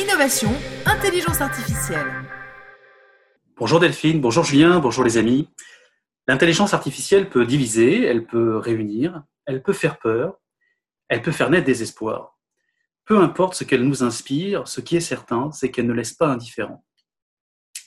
innovation, intelligence artificielle. Bonjour Delphine, bonjour Julien, bonjour les amis. L'intelligence artificielle peut diviser, elle peut réunir, elle peut faire peur, elle peut faire naître des espoirs. Peu importe ce qu'elle nous inspire, ce qui est certain, c'est qu'elle ne laisse pas indifférent.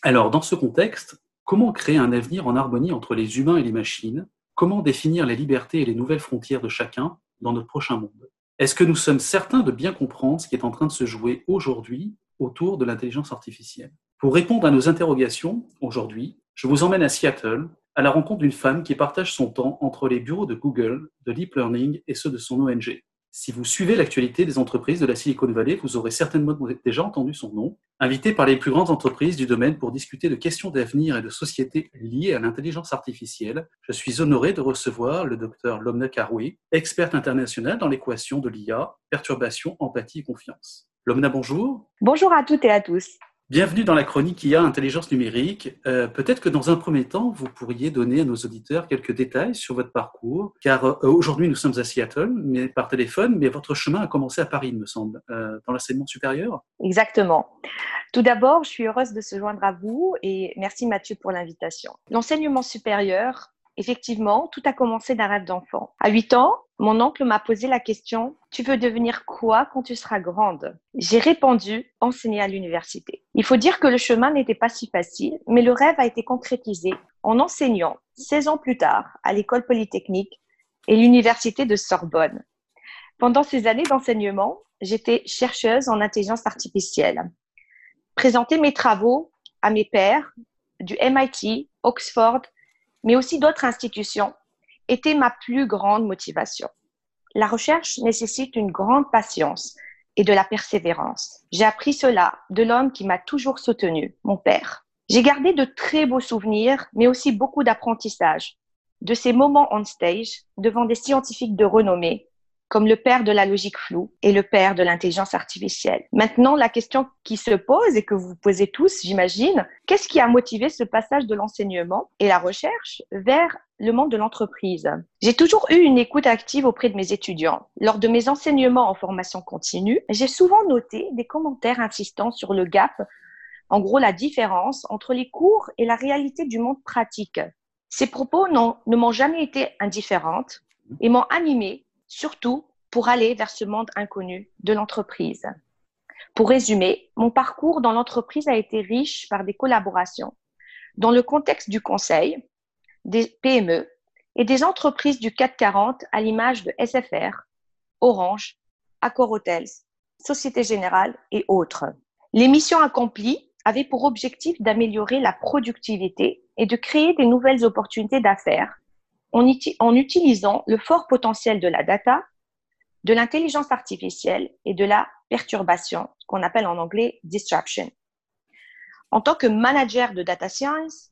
Alors, dans ce contexte, comment créer un avenir en harmonie entre les humains et les machines? Comment définir les libertés et les nouvelles frontières de chacun dans notre prochain monde? Est-ce que nous sommes certains de bien comprendre ce qui est en train de se jouer aujourd'hui autour de l'intelligence artificielle? Pour répondre à nos interrogations, aujourd'hui, je vous emmène à Seattle, à la rencontre d'une femme qui partage son temps entre les bureaux de Google, de Deep Learning et ceux de son ONG. Si vous suivez l'actualité des entreprises de la Silicon Valley, vous aurez certainement déjà entendu son nom. Invité par les plus grandes entreprises du domaine pour discuter de questions d'avenir et de société liées à l'intelligence artificielle, je suis honoré de recevoir le docteur Lomna Karoui, experte internationale dans l'équation de l'IA, perturbation, empathie et confiance. Lomna, bonjour. Bonjour à toutes et à tous. Bienvenue dans la chronique IA Intelligence numérique. Euh, peut-être que dans un premier temps, vous pourriez donner à nos auditeurs quelques détails sur votre parcours, car euh, aujourd'hui nous sommes à Seattle, mais par téléphone, mais votre chemin a commencé à Paris, il me semble, euh, dans l'enseignement supérieur. Exactement. Tout d'abord, je suis heureuse de se joindre à vous et merci Mathieu pour l'invitation. L'enseignement supérieur, effectivement, tout a commencé d'un rêve d'enfant. À 8 ans, mon oncle m'a posé la question Tu veux devenir quoi quand tu seras grande? J'ai répondu Enseigner à l'université. Il faut dire que le chemin n'était pas si facile, mais le rêve a été concrétisé en enseignant 16 ans plus tard à l'école polytechnique et l'université de Sorbonne. Pendant ces années d'enseignement, j'étais chercheuse en intelligence artificielle. Présenter mes travaux à mes pairs du MIT, Oxford, mais aussi d'autres institutions était ma plus grande motivation. La recherche nécessite une grande patience et de la persévérance. J'ai appris cela de l'homme qui m'a toujours soutenu, mon père. J'ai gardé de très beaux souvenirs, mais aussi beaucoup d'apprentissage de ces moments on stage devant des scientifiques de renommée comme le père de la logique floue et le père de l'intelligence artificielle. Maintenant, la question qui se pose et que vous posez tous, j'imagine, qu'est-ce qui a motivé ce passage de l'enseignement et la recherche vers le monde de l'entreprise? J'ai toujours eu une écoute active auprès de mes étudiants. Lors de mes enseignements en formation continue, j'ai souvent noté des commentaires insistant sur le gap, en gros la différence entre les cours et la réalité du monde pratique. Ces propos ne m'ont jamais été indifférentes et m'ont animé surtout pour aller vers ce monde inconnu de l'entreprise. Pour résumer, mon parcours dans l'entreprise a été riche par des collaborations dans le contexte du conseil, des PME et des entreprises du 440 à l'image de SFR, Orange, Accor Hotels, Société Générale et autres. Les missions accomplies avaient pour objectif d'améliorer la productivité et de créer des nouvelles opportunités d'affaires en, utilisant le fort potentiel de la data, de l'intelligence artificielle et de la perturbation, qu'on appelle en anglais disruption. En tant que manager de data science,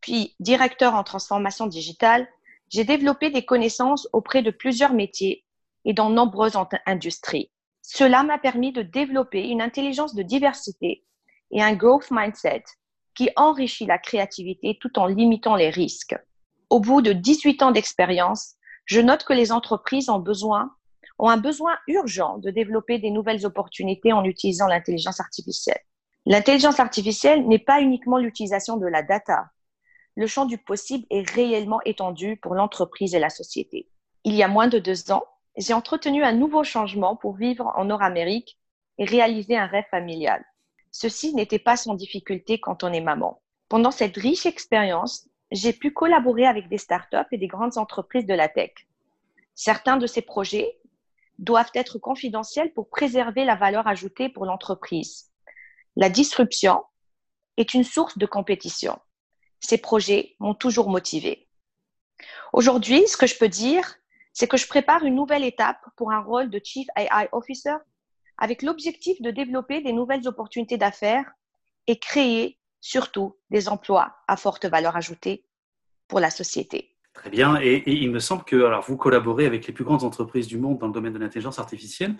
puis directeur en transformation digitale, j'ai développé des connaissances auprès de plusieurs métiers et dans nombreuses industries. Cela m'a permis de développer une intelligence de diversité et un growth mindset qui enrichit la créativité tout en limitant les risques au bout de 18 ans d'expérience, je note que les entreprises ont besoin ont un besoin urgent de développer des nouvelles opportunités en utilisant l'intelligence artificielle. L'intelligence artificielle n'est pas uniquement l'utilisation de la data. Le champ du possible est réellement étendu pour l'entreprise et la société. Il y a moins de deux ans, j'ai entretenu un nouveau changement pour vivre en Nord-Amérique et réaliser un rêve familial. Ceci n'était pas sans difficulté quand on est maman. Pendant cette riche expérience, j'ai pu collaborer avec des startups et des grandes entreprises de la tech. Certains de ces projets doivent être confidentiels pour préserver la valeur ajoutée pour l'entreprise. La disruption est une source de compétition. Ces projets m'ont toujours motivé. Aujourd'hui, ce que je peux dire, c'est que je prépare une nouvelle étape pour un rôle de Chief AI Officer avec l'objectif de développer des nouvelles opportunités d'affaires et créer surtout des emplois à forte valeur ajoutée pour la société. Très bien. Et, il me semble que alors, vous collaborez avec les plus grandes entreprises du monde dans le domaine de l'intelligence artificielle.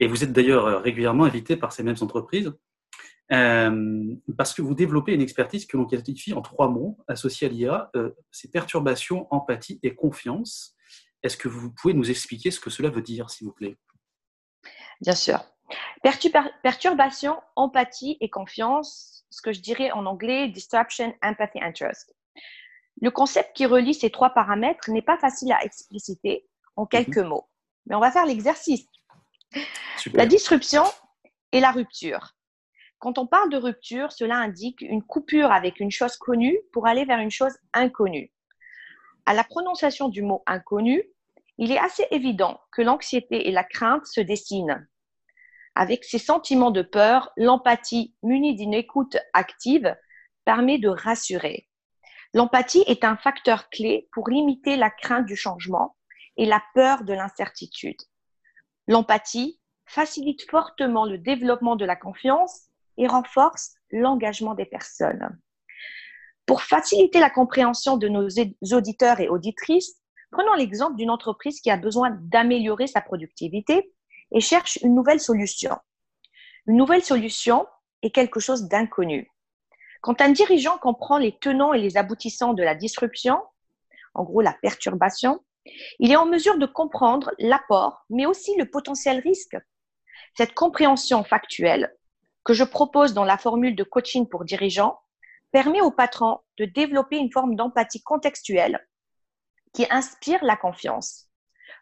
Et vous êtes d'ailleurs euh, régulièrement invité par ces mêmes entreprises euh, parce que vous développez une expertise que l'on qualifie en trois mots associés à l'IA euh, c'est perturbation, empathie et confiance. Est-ce que vous pouvez nous expliquer ce que cela veut dire, s'il vous plaît? Bien sûr. perturbation, empathie et confiance, ce que je dirais en anglais disruption, empathy and trust. Le concept qui relie ces trois paramètres n'est pas facile à expliciter en quelques mhm. mots, mais on va faire l'exercice. La disruption et la rupture. Quand on parle de rupture, cela indique une coupure avec une chose connue pour aller vers une chose inconnue. À la prononciation du mot inconnu, il est assez évident que l'anxiété et la crainte se dessinent. Avec ces sentiments de peur, l'empathie munie d'une écoute active permet de rassurer. L'empathie est un facteur clé pour limiter la crainte du changement et la peur de l'incertitude. L'empathie facilite fortement le développement de la confiance et renforce l'engagement des personnes. Pour faciliter la compréhension de nos auditeurs et auditrices, prenons l'exemple d'une entreprise qui a besoin d'améliorer sa productivité et cherche une nouvelle solution. Une nouvelle solution est quelque chose d'inconnu. Quand un dirigeant comprend les tenants et les aboutissants de la disruption, en gros la perturbation, il est en mesure de comprendre l'apport, mais aussi le potentiel risque. Cette compréhension factuelle que je propose dans la formule de coaching pour dirigeants permet au patron de développer une forme d'empathie contextuelle qui inspire la confiance,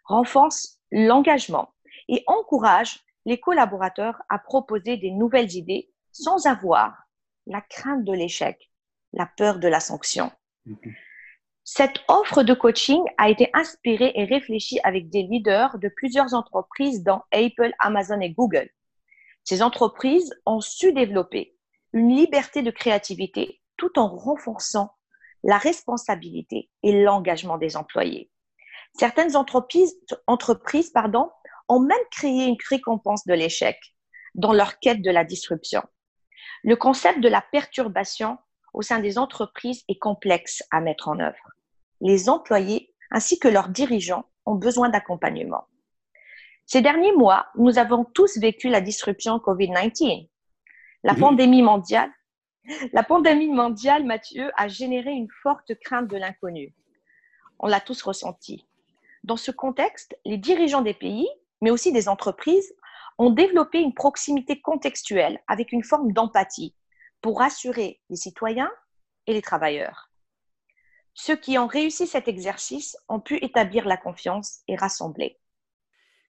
renforce l'engagement et encourage les collaborateurs à proposer des nouvelles idées sans avoir la crainte de l'échec, la peur de la sanction. Mhm. Cette offre de coaching a été inspirée et réfléchie avec des leaders de plusieurs entreprises dans Apple, Amazon et Google. Ces entreprises ont su développer une liberté de créativité tout en renforçant la responsabilité et l'engagement des employés. Certaines entreprises, entreprises pardon, ont même créé une récompense de l'échec dans leur quête de la disruption. Le concept de la perturbation au sein des entreprises est complexe à mettre en œuvre. Les employés ainsi que leurs dirigeants ont besoin d'accompagnement. Ces derniers mois, nous avons tous vécu la disruption COVID-19. La pandémie mondiale, la pandémie mondiale, Mathieu, a généré une forte crainte de l'inconnu. On l'a tous ressenti. Dans ce contexte, les dirigeants des pays, mais aussi des entreprises, ont développé une proximité contextuelle avec une forme d'empathie pour rassurer les citoyens et les travailleurs. Ceux qui ont réussi cet exercice ont pu établir la confiance et rassembler.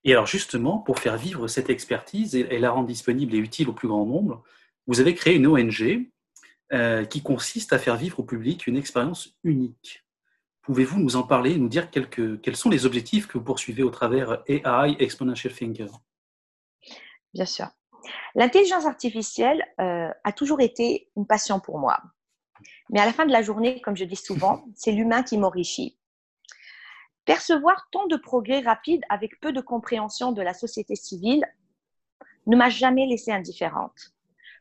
Et alors justement, pour faire vivre cette expertise et la rendre disponible et utile au plus grand nombre, vous avez créé une ONG euh, qui consiste à faire vivre au public une expérience unique. Pouvez-vous nous en parler et nous dire quels sont les objectifs que vous poursuivez au travers AI Exponential Thinker bien sûr. L'intelligence artificielle euh, a toujours été une passion pour moi. Mais à la fin de la journée, comme je dis souvent, c'est l'humain qui m'enrichit. Percevoir tant de progrès rapides avec peu de compréhension de la société civile ne m'a jamais laissée indifférente.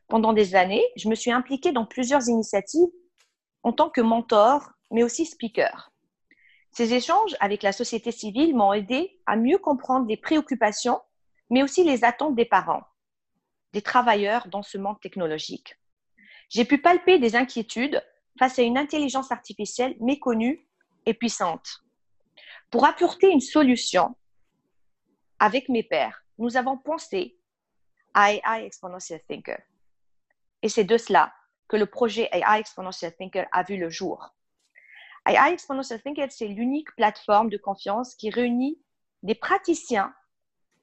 Pendant des années, je me suis impliquée dans plusieurs initiatives en tant que mentor, mais aussi speaker. Ces échanges avec la société civile m'ont aidé à mieux comprendre les préoccupations mais aussi les attentes des parents, des travailleurs dans ce monde technologique. J'ai pu palper des inquiétudes face à une intelligence artificielle méconnue et puissante. Pour apporter une solution avec mes pairs, nous avons pensé à AI Exponential Thinker. Et c'est de cela que le projet AI Exponential Thinker a vu le jour. AI Exponential c'est l'unique plateforme de confiance qui réunit des praticiens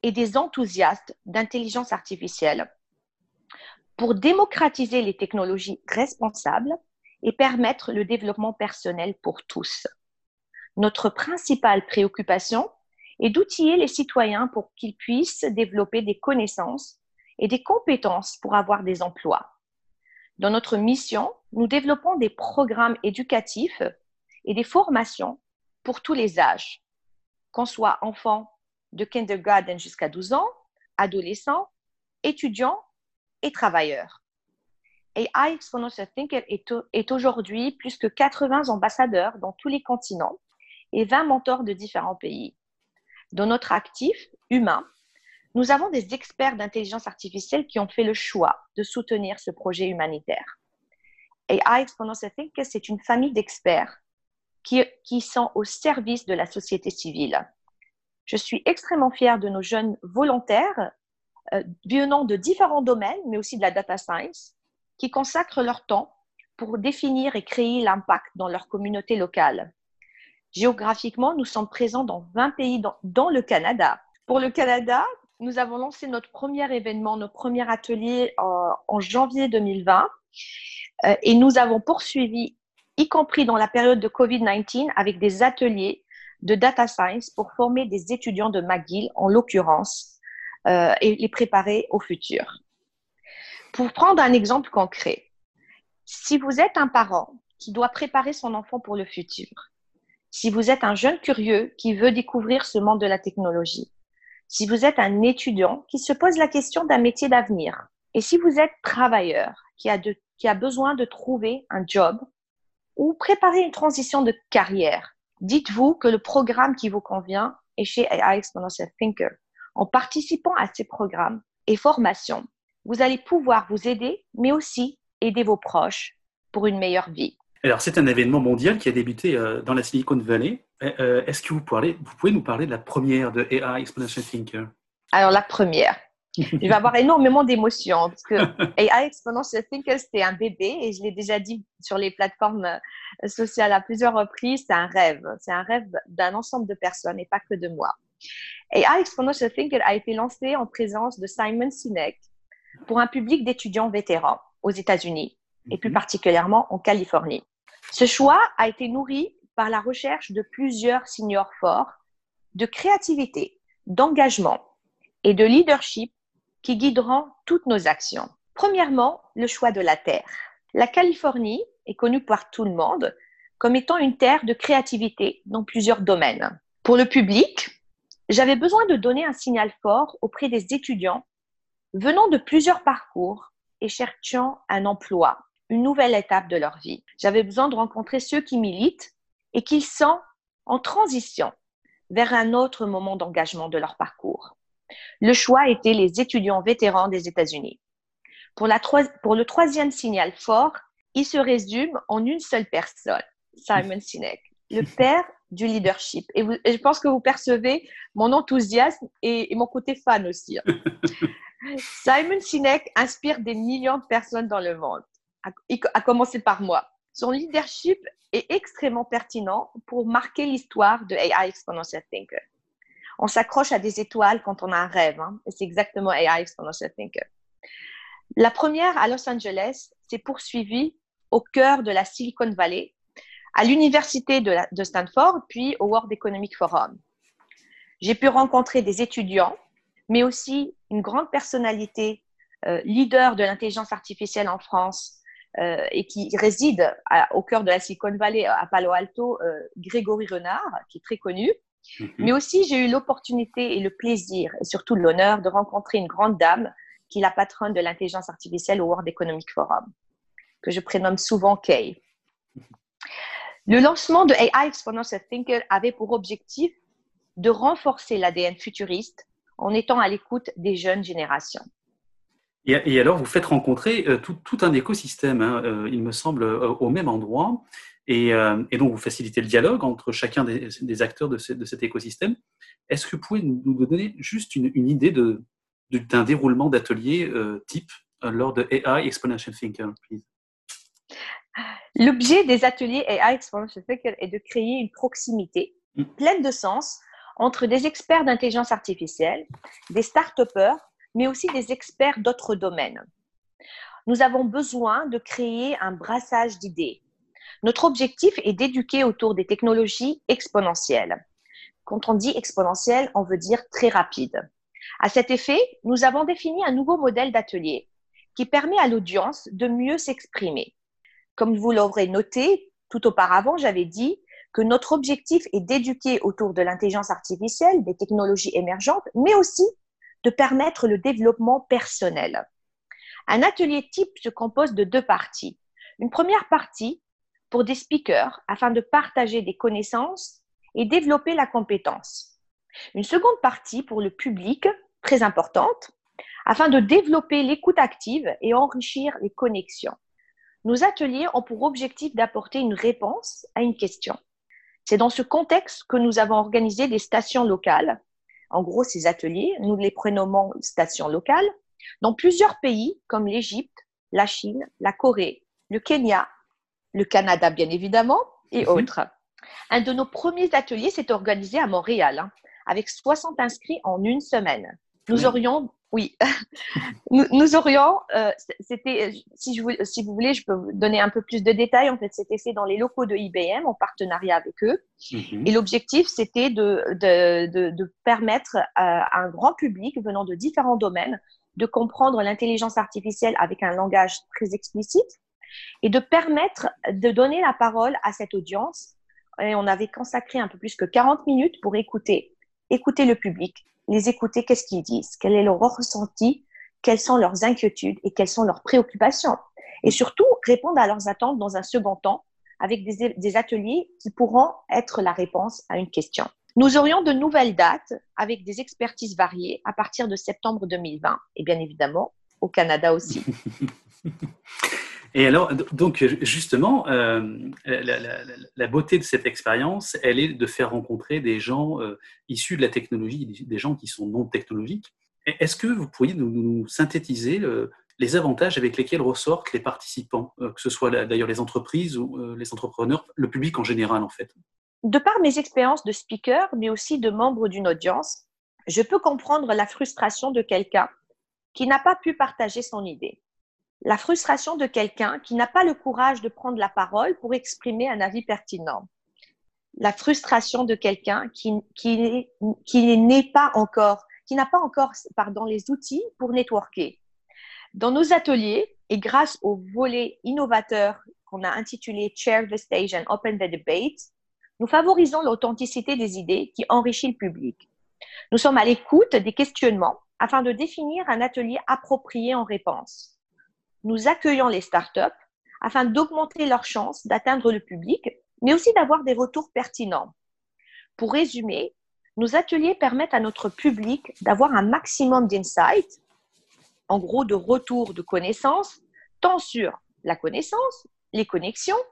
et des enthousiastes d'intelligence artificielle pour démocratiser les technologies responsables et permettre le développement personnel pour tous. Notre principale préoccupation est d'outiller les citoyens pour qu'ils puissent développer des connaissances et des compétences pour avoir des emplois. Dans notre mission, nous développons des programmes éducatifs et des formations pour tous les âges, qu'on soit enfant, de kindergarten jusqu'à 12 ans, adolescents, étudiants et travailleurs. AI Exponential Thinker est aujourd'hui plus que 80 ambassadeurs dans tous les continents et 20 mentors de différents pays. Dans notre actif humain, nous avons des experts d'intelligence artificielle qui ont fait le choix de soutenir ce projet humanitaire. AI Exponential Thinker, c'est une famille d'experts qui, sont au service de la société civile. Je suis extrêmement fière de nos jeunes volontaires euh, venant de différents domaines, mais aussi de la data science, qui consacrent leur temps pour définir et créer l'impact dans leur communauté locale. Géographiquement, nous sommes présents dans 20 pays dans, le Canada. Pour le Canada, nous avons lancé notre premier événement, notre premier atelier en, janvier 2020 euh, et nous avons poursuivi, y compris dans la période de COVID-19, avec des ateliers de data science pour former des étudiants de McGill, en l'occurrence, euh, et les préparer au futur. Pour prendre un exemple concret, si vous êtes un parent qui doit préparer son enfant pour le futur, si vous êtes un jeune curieux qui veut découvrir ce monde de la technologie, si vous êtes un étudiant qui se pose la question d'un métier d'avenir, et si vous êtes travailleur qui a, qui a besoin de trouver un job ou préparer une transition de carrière, dites-vous que le programme qui vous convient est chez AI Exponential Thinker. En participant à ces programmes et formations, vous allez pouvoir vous aider, mais aussi aider vos proches pour une meilleure vie. Alors, c'est un événement mondial qui a débuté euh, dans la Silicon Valley. Euh, euh, est-ce que vous, vous pouvez nous parler de la première de AI Exponential Thinker? Alors, la première. je vais avoir énormément d'émotions parce que AI Exponential Thinker, c'était un bébé et je l'ai déjà dit sur les plateformes sociales à plusieurs reprises, c'est un rêve. C'est un rêve d'un ensemble de personnes et pas que de moi. AI Exponential Thinker a été lancé en présence de Simon Sinek pour un public d'étudiants vétérans aux États-Unis et plus mhm. particulièrement en Californie. Ce choix a été nourri par la recherche de plusieurs seniors forts de créativité, d'engagement et de leadership qui guideront toutes nos actions. Premièrement, le choix de la terre. La Californie est connue par tout le monde comme étant une terre de créativité dans plusieurs domaines. Pour le public, j'avais besoin de donner un signal fort auprès des étudiants venant de plusieurs parcours et cherchant un emploi une nouvelle étape de leur vie. J'avais besoin de rencontrer ceux qui militent et qui sont en transition vers un autre moment d'engagement de leur parcours. Le choix était les étudiants vétérans des États-Unis. Pour, pour le troisième signal fort, il se résume en une seule personne, Simon Sinek, le père du leadership. Et, je pense que vous percevez mon enthousiasme et, et mon côté fan aussi. Simon Sinek inspire des millions de personnes dans le monde à, commencer par moi. Son leadership est extrêmement pertinent pour marquer l'histoire de AI Exponential Thinker. On s'accroche à des étoiles quand on a un rêve, hein, et c'est exactement AI Exponential Thinker. La première à Los Angeles s'est poursuivie au cœur de la Silicon Valley, à l'université de, Stanford, puis au World Economic Forum. J'ai pu rencontrer des étudiants, mais aussi une grande personnalité, euh, leader de l'intelligence artificielle en France, euh, et qui réside au cœur de la Silicon Valley à Palo Alto, euh, Grégory Renard, qui est très connu. Mhm. Mais aussi, j'ai eu l'opportunité et le plaisir, et surtout l'honneur, de rencontrer une grande dame qui est la patronne de l'intelligence artificielle au World Economic Forum, que je prénomme souvent Kay. Le lancement de AI Exponential Thinker avait pour objectif de renforcer l'ADN futuriste en étant à l'écoute des jeunes générations. Et, alors, vous faites rencontrer euh, tout, un écosystème, hein, euh, il me semble, euh, au même endroit. Et, donc, vous facilitez le dialogue entre chacun des, acteurs de, cet écosystème. Est-ce que vous pouvez nous donner juste une, idée de, d'un déroulement d'atelier type lors de AI Exponential Thinker, please? L'objet des ateliers AI Exponential Thinker est de créer une proximité mm. pleine de sens entre des experts d'intelligence artificielle, des start-upers mais aussi des experts d'autres domaines. Nous avons besoin de créer un brassage d'idées. Notre objectif est d'éduquer autour des technologies exponentielles. Quand on dit exponentielle, on veut dire très rapide. À cet effet, nous avons défini un nouveau modèle d'atelier qui permet à l'audience de mieux s'exprimer. Comme vous l'aurez noté, tout auparavant, j'avais dit que notre objectif est d'éduquer autour de l'intelligence artificielle, des technologies émergentes, mais aussi de permettre le développement personnel. Un atelier type se compose de deux parties. Une première partie pour des speakers afin de partager des connaissances et développer la compétence. Une seconde partie pour le public, très importante, afin de développer l'écoute active et enrichir les connexions. Nos ateliers ont pour objectif d'apporter une réponse à une question. C'est dans ce contexte que nous avons organisé des stations locales En gros, ces ateliers, nous les prénommons stations locales, dans plusieurs pays comme l'Égypte, la Chine, la Corée, le Kenya, le Canada bien évidemment, et mhm. autres. Un de nos premiers ateliers s'est organisé à Montréal, hein, avec 60 inscrits en une semaine. Nous aurions oui, nous, aurions, euh, c'était, si, je, si vous voulez, je peux vous donner un peu plus de détails. En fait, c'était fait dans les locaux de IBM en partenariat avec eux. Mhm. Et l'objectif, c'était de, de, de, permettre à, un grand public venant de différents domaines de comprendre l'intelligence artificielle avec un langage très explicite et de permettre de donner la parole à cette audience. Et on avait consacré un peu plus que 40 minutes pour écouter, écouter le public, les écouter, qu'est-ce qu'ils disent, quel est leur ressenti, quelles sont leurs inquiétudes et quelles sont leurs préoccupations. Et surtout, répondre à leurs attentes dans un second temps avec des, ateliers qui pourront être la réponse à une question. Nous aurions de nouvelles dates avec des expertises variées à partir de septembre 2020 et bien évidemment au Canada aussi. Et alors, donc justement, euh, la, beauté de cette expérience, elle est de faire rencontrer des gens euh, issus de la technologie, des gens qui sont non technologiques. Est-ce que vous pourriez nous, synthétiser les avantages avec lesquels ressortent les participants, euh, que ce soit d'ailleurs les entreprises ou les entrepreneurs, le public en général en fait? De par mes expériences de speaker, mais aussi de membre d'une audience, je peux comprendre la frustration de quelqu'un qui n'a pas pu partager son idée la frustration de quelqu'un qui n'a pas le courage de prendre la parole pour exprimer un avis pertinent. La frustration de quelqu'un qui, n'est pas encore, qui n'a pas encore pardon, les outils pour networker. Dans nos ateliers, et grâce au volet innovateur qu'on a intitulé Chair the Stage and Open the Debate, nous favorisons l'authenticité des idées qui enrichit le public. Nous sommes à l'écoute des questionnements afin de définir un atelier approprié en réponse nous accueillons les startups afin d'augmenter leurs chances d'atteindre le public, mais aussi d'avoir des retours pertinents. Pour résumer, nos ateliers permettent à notre public d'avoir un maximum d'insights, en gros de retours de connaissances, tant sur la connaissance, les connexions,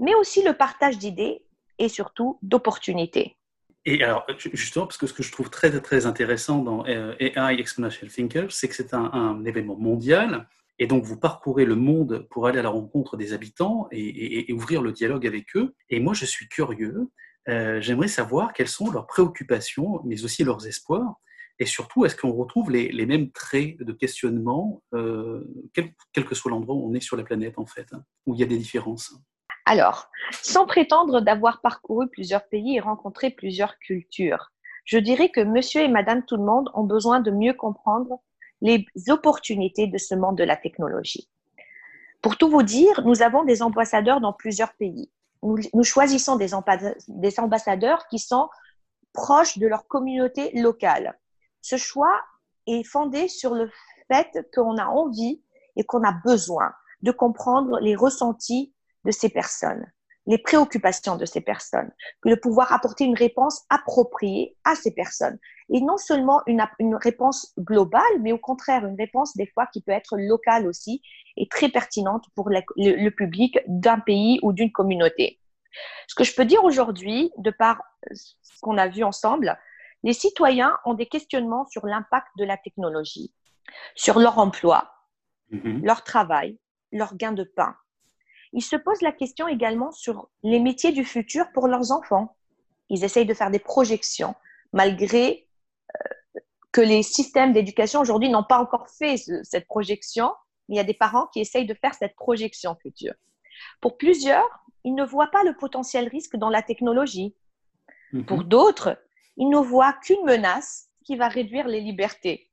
mais aussi le partage d'idées et surtout d'opportunités. Et alors, justement, parce que ce que je trouve très, très intéressant dans euh, AI Exponential Thinkers, c'est que c'est un, événement mondial et donc, vous parcourez le monde pour aller à la rencontre des habitants et, ouvrir le dialogue avec eux. Et moi, je suis curieux. Euh, j'aimerais savoir quelles sont leurs préoccupations, mais aussi leurs espoirs. Et surtout, est-ce qu'on retrouve les, mêmes traits de questionnement, euh, quel, que soit l'endroit où on est sur la planète, en fait, hein, où il y a des différences? Alors, sans prétendre d'avoir parcouru plusieurs pays et rencontré plusieurs cultures, je dirais que monsieur et madame tout le monde ont besoin de mieux comprendre les opportunités de ce monde de la technologie. Pour tout vous dire, nous avons des ambassadeurs dans plusieurs pays. Nous, choisissons des, ambassadeurs qui sont proches de leur communauté locale. Ce choix est fondé sur le fait qu'on a envie et qu'on a besoin de comprendre les ressentis de ces personnes les préoccupations de ces personnes, que de pouvoir apporter une réponse appropriée à ces personnes. Et non seulement une, une réponse globale, mais au contraire, une réponse des fois qui peut être locale aussi et très pertinente pour le, public d'un pays ou d'une communauté. Ce que je peux dire aujourd'hui, de par ce qu'on a vu ensemble, les citoyens ont des questionnements sur l'impact de la technologie, sur leur emploi, mm-hmm. leur travail, leur gain de pain, ils se posent la question également sur les métiers du futur pour leurs enfants. Ils essayent de faire des projections, malgré euh, que les systèmes d'éducation aujourd'hui n'ont pas encore fait cette projection. Il y a des parents qui essayent de faire cette projection future. Pour plusieurs, ils ne voient pas le potentiel risque dans la technologie. Mhm. Pour d'autres, ils ne voient qu'une menace qui va réduire les libertés.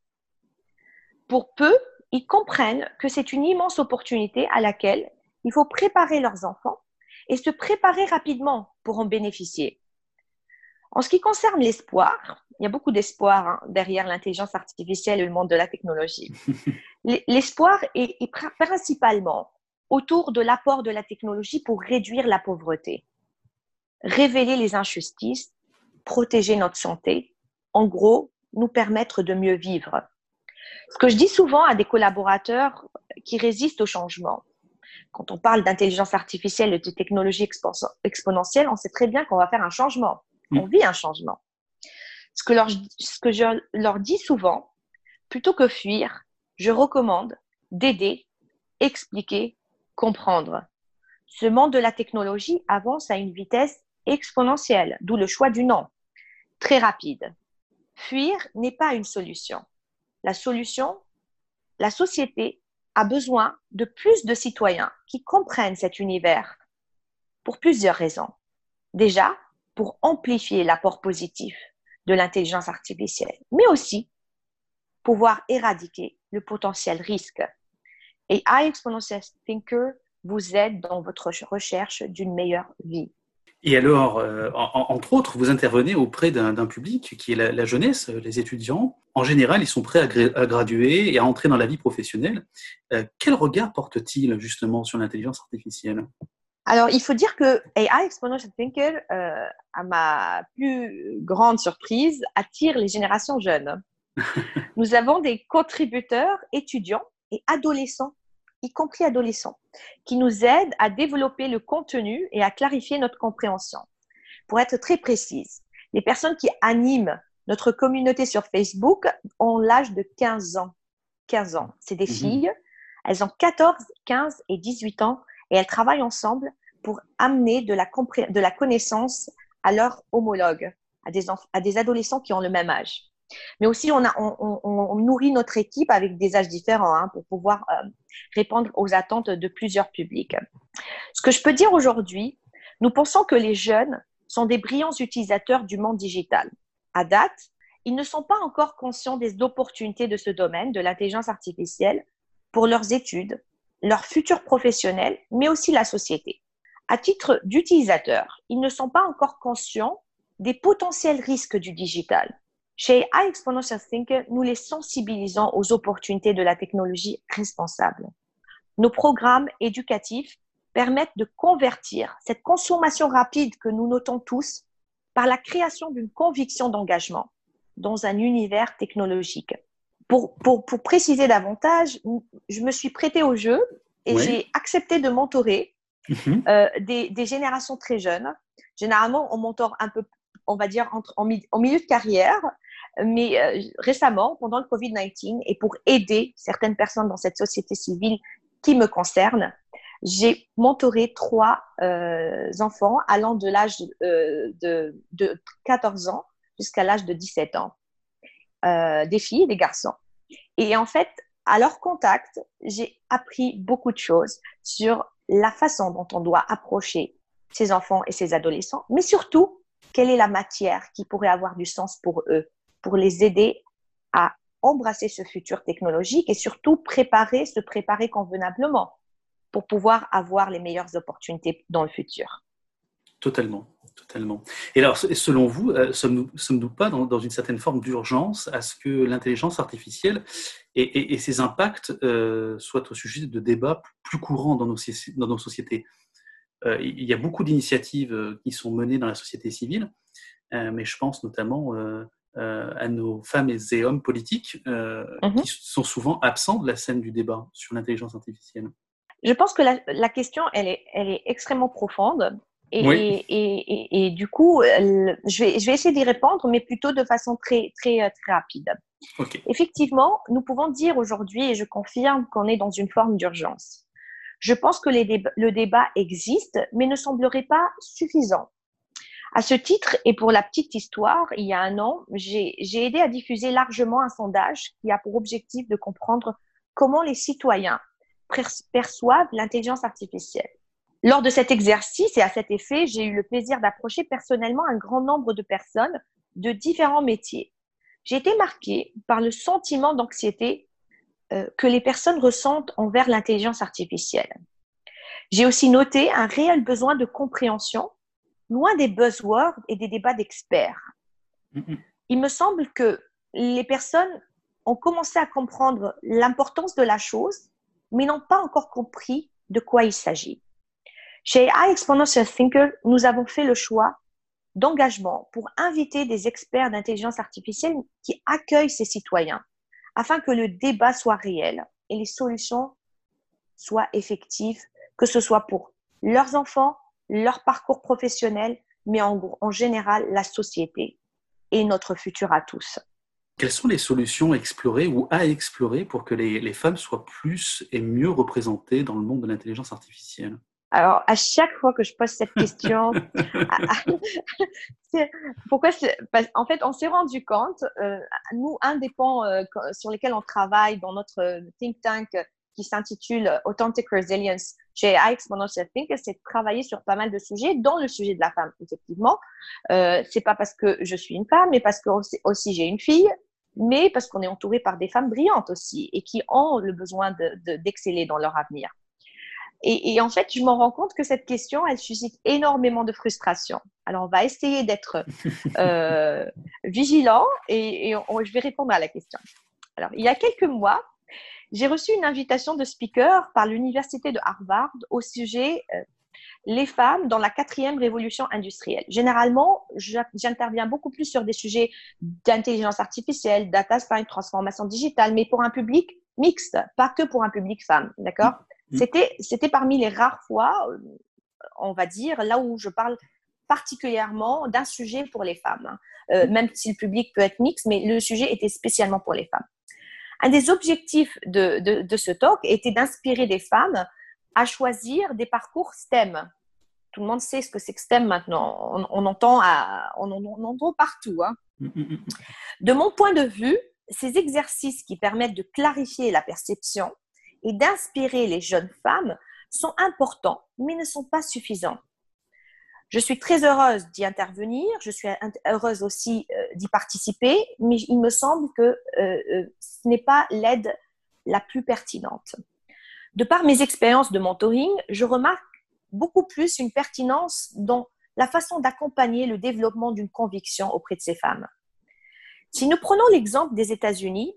Pour peu, ils comprennent que c'est une immense opportunité à laquelle il faut préparer leurs enfants et se préparer rapidement pour en bénéficier. En ce qui concerne l'espoir, il y a beaucoup d'espoir hein, derrière l'intelligence artificielle et le monde de la technologie. L'espoir est, principalement autour de l'apport de la technologie pour réduire la pauvreté, révéler les injustices, protéger notre santé, en gros, nous permettre de mieux vivre. Ce que je dis souvent à des collaborateurs qui résistent au changement, quand on parle d'intelligence artificielle et de technologie exponentielle, on sait très bien qu'on va faire un changement. Mm. On vit un changement. Ce que, ce que je leur dis souvent, plutôt que fuir, je recommande d'aider, expliquer, comprendre. Ce monde de la technologie avance à une vitesse exponentielle, d'où le choix du nom, très rapide. Fuir n'est pas une solution. La solution, la société a besoin de plus de citoyens qui comprennent cet univers pour plusieurs raisons. Déjà, pour amplifier l'apport positif de l'intelligence artificielle, mais aussi pouvoir éradiquer le potentiel risque. Et I Exponential Thinker vous aide dans votre recherche d'une meilleure vie. Et alors, euh, entre autres, vous intervenez auprès d'un public qui est la, jeunesse, les étudiants. En général, ils sont prêts à, graduer et à entrer dans la vie professionnelle. Euh, quel regard porte-t-il justement sur l'intelligence artificielle? Alors, il faut dire que AI Exponential Thinker, euh, à ma plus grande surprise, attire les générations jeunes. Nous avons des contributeurs étudiants et adolescents, y compris adolescents, qui nous aident à développer le contenu et à clarifier notre compréhension. Pour être très précise, les personnes qui animent notre communauté sur Facebook ont l'âge de 15 ans. 15 ans. C'est des mhm. filles. Elles ont 14, 15 et 18 ans et elles travaillent ensemble pour amener de la, de la connaissance à leurs homologues, à des, à des adolescents qui ont le même âge. Mais aussi, on, nourrit notre équipe avec des âges différents hein, pour pouvoir euh, répondre aux attentes de plusieurs publics. Ce que je peux dire aujourd'hui, nous pensons que les jeunes sont des brillants utilisateurs du monde digital. À date, ils ne sont pas encore conscients des opportunités de ce domaine, de l'intelligence artificielle, pour leurs études, leur futur professionnel, mais aussi la société. À titre d'utilisateur, ils ne sont pas encore conscients des potentiels risques du digital. Chez iExponential Thinker, nous les sensibilisons aux opportunités de la technologie responsable. Nos programmes éducatifs permettent de convertir cette consommation rapide que nous notons tous par la création d'une conviction d'engagement dans un univers technologique. Pour, pour, pour, préciser davantage, je me suis prêtée au jeu et j'ai accepté de mentorer mhm. euh, des, des, générations très jeunes. Généralement, on mentor un peu, on va dire, entre, en, en milieu de carrière, mais euh, récemment, pendant le Covid-19, et pour aider certaines personnes dans cette société civile qui me concerne, j'ai mentoré trois euh, enfants allant de l'âge de, de, 14 ans jusqu'à l'âge de 17 ans, des filles et des garçons. Et en fait, à leur contact, j'ai appris beaucoup de choses sur la façon dont on doit approcher ces enfants et ces adolescents, mais surtout, quelle est la matière qui pourrait avoir du sens pour eux, pour les aider à embrasser ce futur technologique et surtout préparer, se préparer convenablement pour pouvoir avoir les meilleures opportunités dans le futur. Totalement. Totalement. Et alors, selon vous, euh, sommes-nous pas dans, une certaine forme d'urgence à ce que l'intelligence artificielle et, ses impacts euh, soient au sujet de débats plus courants dans nos, dans nos sociétés? Euh, Il y a beaucoup d'initiatives qui sont menées dans la société civile, mais je pense notamment à nos femmes et hommes politiques mm-hmm. qui sont souvent absents de la scène du débat sur l'intelligence artificielle. Je pense que la, la question, elle est, elle est extrêmement profonde et, et, du coup, je vais, je vais essayer d'y répondre, mais plutôt de façon très, très, euh, très rapide. Effectivement, nous pouvons dire aujourd'hui, et je confirme qu'on est dans une forme d'urgence. Je pense que les le débat existe, mais ne semblerait pas suffisant. À ce titre, et pour la petite histoire, il y a un an, j'ai aidé à diffuser largement un sondage qui a pour objectif de comprendre comment les citoyens perçoivent l'intelligence artificielle. Lors de cet exercice et à cet effet, j'ai eu le plaisir d'approcher personnellement un grand nombre de personnes de différents métiers. J'ai été marquée par le sentiment d'anxiété euh, que les personnes ressentent envers l'intelligence artificielle. J'ai aussi noté un réel besoin de compréhension, loin des buzzwords et des débats d'experts. Il me semble que les personnes ont commencé à comprendre l'importance de la chose, mais n'ont pas encore compris de quoi il s'agit. Chez I Exponential Thinker, nous avons fait le choix d'engagement pour inviter des experts d'intelligence artificielle qui accueillent ces citoyens afin que le débat soit réel et les solutions soient effectives, que ce soit pour leurs enfants, leur parcours professionnel, mais en, en général la société. et notre futur à tous. Quelles sont les solutions à explorer ou à explorer pour que les, les femmes soient plus et mieux représentées dans le monde de l'intelligence artificielle? Alors, à chaque fois que je pose cette question, pourquoi En fait, on s'est rendu compte, euh, nous, un des points euh, sur lesquels on travaille dans notre think tank qui s'intitule Authentic Resilience chez AI Exponential Think, c'est de travailler sur pas mal de sujets, dont le sujet de la femme, effectivement. Euh, c'est pas parce que je suis une femme, mais parce que aussi, j'ai une fille, mais parce qu'on est entouré par des femmes brillantes aussi et qui ont le besoin d'exceller de, dans leur avenir. Et, en fait, je me rends compte que cette question, elle suscite énormément de frustration. Alors, on va essayer d'être euh, vigilant et, je vais répondre à la question. Alors, il y a quelques mois, j'ai reçu une invitation de speaker par l'université de Harvard au sujet euh, les femmes dans la quatrième révolution industrielle. Généralement, j'interviens beaucoup plus sur des sujets d'intelligence artificielle, data science, transformation digitale, mais pour un public mixte, pas que pour un public femme, d'accord? Mm. C'était, c'était parmi les rares fois, euh, on va dire, là où je parle particulièrement d'un sujet pour les femmes, hein. euh, mm. même si le public peut être mixte, mais le sujet était spécialement pour les femmes. Un des objectifs de, de, ce talk était d'inspirer des femmes à choisir des parcours STEM. Tout le monde sait ce que c'est que STEM maintenant. On, entend, à, on, entend partout. Hein. Mm, de mon point de vue, ces exercices qui permettent de clarifier la perception et d'inspirer les jeunes femmes sont importants, mais ne sont pas suffisants. Je suis très heureuse d'y intervenir, je suis heureuse aussi euh, d'y participer, mais il me semble que euh, euh, ce n'est pas l'aide la plus pertinente. De par mes expériences de mentoring, je remarque beaucoup plus une pertinence dans la façon d'accompagner le développement d'une conviction auprès de ces femmes. Si nous prenons l'exemple des États-Unis,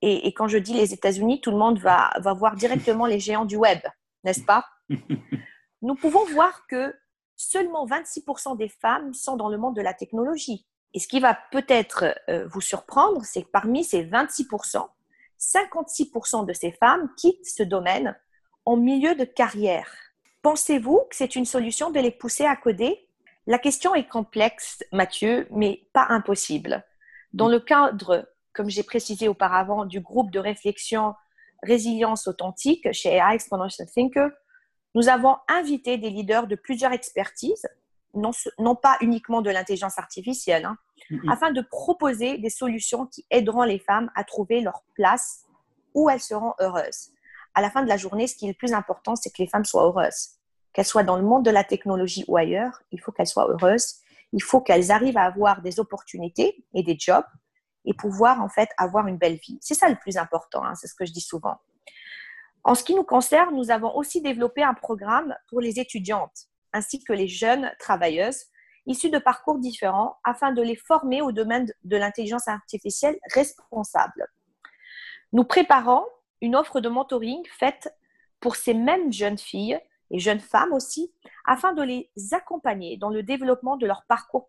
et, quand je dis les États-Unis, tout le monde va, va voir directement les géants du web, n'est-ce pas? Nous pouvons voir que seulement 26% des femmes sont dans le monde de la technologie. Et ce qui va peut-être euh, vous surprendre, c'est que parmi ces 26%, 56% de ces femmes quittent ce domaine en milieu de carrière. Pensez-vous que c'est une solution de les pousser à coder? La question est complexe, Mathieu, mais pas impossible. Dans le cadre comme j'ai précisé auparavant, du groupe de réflexion Résilience authentique chez AI Exponential Thinker, nous avons invité des leaders de plusieurs expertises, non, non pas uniquement de l'intelligence artificielle, hein, afin de proposer des solutions qui aideront les femmes à trouver leur place où elles seront heureuses. À la fin de la journée, ce qui est le plus important, c'est que les femmes soient heureuses. Qu'elles soient dans le monde de la technologie ou ailleurs, il faut qu'elles soient heureuses. Il faut qu'elles arrivent à avoir des opportunités et des jobs et pouvoir en fait avoir une belle vie. C'est ça le plus important, hein, c'est ce que je dis souvent. En ce qui nous concerne, nous avons aussi développé un programme pour les étudiantes ainsi que les jeunes travailleuses issues de parcours différents afin de les former au domaine de l'intelligence artificielle responsable. Nous préparons une offre de mentoring faite pour ces mêmes jeunes filles et jeunes femmes aussi, afin de les accompagner dans le développement de leur parcours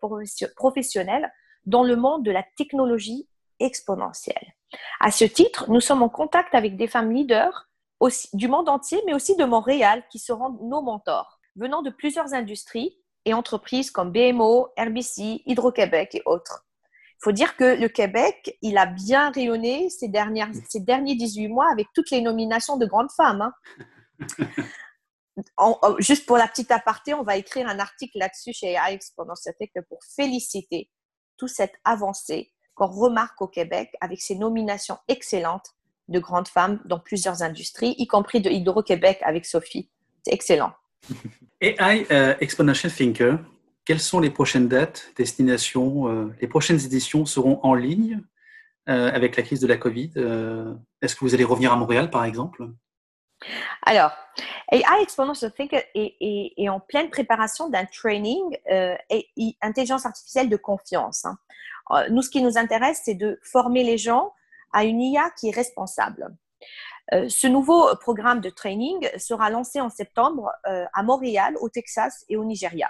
professionnel dans le monde de la technologie exponentielle. À ce titre, nous sommes en contact avec des femmes leaders aussi, du monde entier, mais aussi de Montréal, qui seront nos mentors, venant de plusieurs industries et entreprises comme BMO, RBC, Hydro-Québec et autres. Il faut dire que le Québec, il a bien rayonné ces, dernières, ces derniers 18 mois avec toutes les nominations de grandes femmes. Hein. juste pour la petite aparté, on va écrire un article là-dessus chez AX pendant cette pour féliciter toute cette avancée qu'on remarque au Québec avec ces nominations excellentes de grandes femmes dans plusieurs industries, y compris de Hydro-Québec avec Sophie. C'est excellent. AI uh, Exponential Thinker, quelles sont les prochaines dates, destinations euh, Les prochaines éditions seront en ligne euh, avec la crise de la Covid. Euh, est-ce que vous allez revenir à Montréal, par exemple? Alors, AI Exponential Thinker est, en pleine préparation d'un training euh, et, intelligence artificielle de confiance. Hein. Euh, nous, ce qui nous intéresse, c'est de former les gens à une IA qui est responsable. Euh, ce nouveau programme de training sera lancé en septembre à Montréal, au Texas et au Nigeria.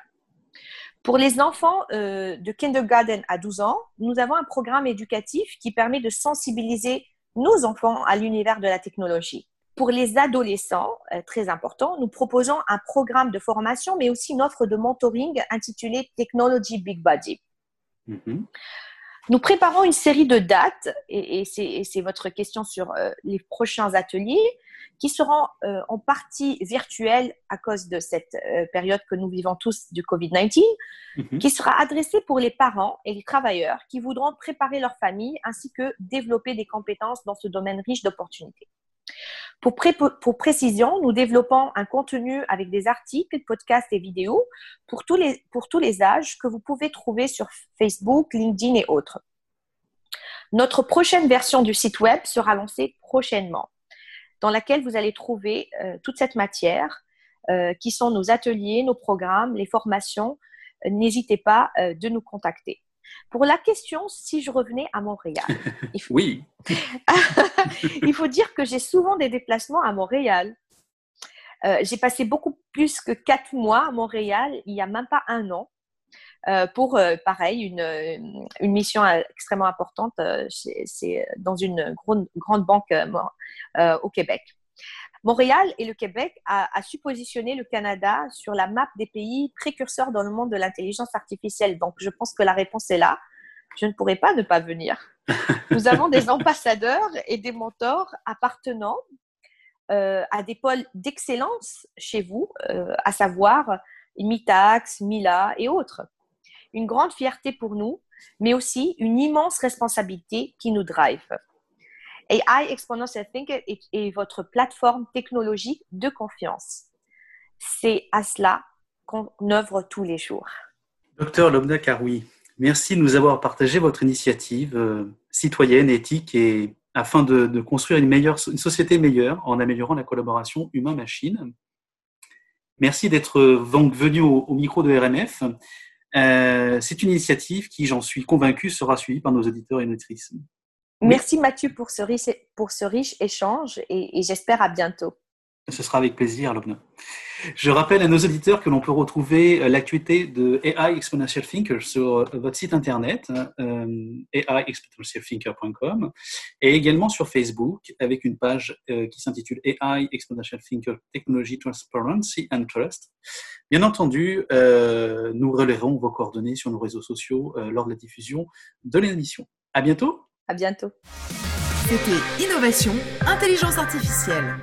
Pour les enfants de kindergarten à 12 ans, nous avons un programme éducatif qui permet de sensibiliser nos enfants à l'univers de la technologie. Pour les adolescents, euh, très important, nous proposons un programme de formation, mais aussi une offre de mentoring intitulée Technology Big Body. Mm-hmm. Nous préparons une série de dates, et, c'est votre question sur euh, les prochains ateliers, qui seront euh, en partie virtuels à cause de cette euh, période que nous vivons tous du Covid-19, mhm. qui sera adressée pour les parents et les travailleurs qui voudront préparer leur famille ainsi que développer des compétences dans ce domaine riche d'opportunités. Pour, précision, nous développons un contenu avec des articles, podcasts et vidéos pour tous, les, pour tous les âges que vous pouvez trouver sur Facebook, LinkedIn et autres. Notre prochaine version du site web sera lancée prochainement, dans laquelle vous allez trouver euh, toute cette matière, euh, qui sont nos ateliers, nos programmes, les formations. N'hésitez pas euh, de nous contacter. Pour la question, si je revenais à Montréal. Il faut... Oui. il faut dire que j'ai souvent des déplacements à Montréal. Euh, j'ai passé beaucoup plus que quatre mois à Montréal il n'y a même pas un an euh, pour, euh, pareil, une, une, mission extrêmement importante. C'est dans une grande, grande banque au Québec. Montréal et le Québec a, a, su positionner le Canada sur la map des pays précurseurs dans le monde de l'intelligence artificielle. Donc, je pense que la réponse est là. Je ne pourrais pas ne pas venir. Nous avons des ambassadeurs et des mentors appartenant euh, à des pôles d'excellence chez vous, euh, à savoir Mitax, Mila et autres. Une grande fierté pour nous, mais aussi une immense responsabilité qui nous drive. AI Exponential Thinker est, votre plateforme technologique de confiance. C'est à cela qu'on œuvre tous les jours. Docteur Lobna Karoui, merci de nous avoir partagé votre initiative euh, citoyenne, éthique et afin de, construire une, meilleure, une société meilleure en améliorant la collaboration humain-machine. Merci d'être venu au, micro de RMF. Euh, c'est une initiative qui, j'en suis convaincu, sera suivie par nos auditeurs et auditrices. Merci Mathieu pour ce riche, pour ce riche échange et, j'espère à bientôt. Ce sera avec plaisir, Lobna. Je rappelle à nos auditeurs que l'on peut retrouver euh, l'actualité de AI Exponential Thinker sur euh, votre site internet, euh, aiexponentialthinker.com, et également sur Facebook avec une page qui s'intitule AI Exponential Thinker Technology Transparency and Trust. Bien entendu, nous relèverons vos coordonnées sur nos réseaux sociaux lors de la diffusion de l'émission. À bientôt! À bientôt. C'était Innovation, Intelligence Artificielle.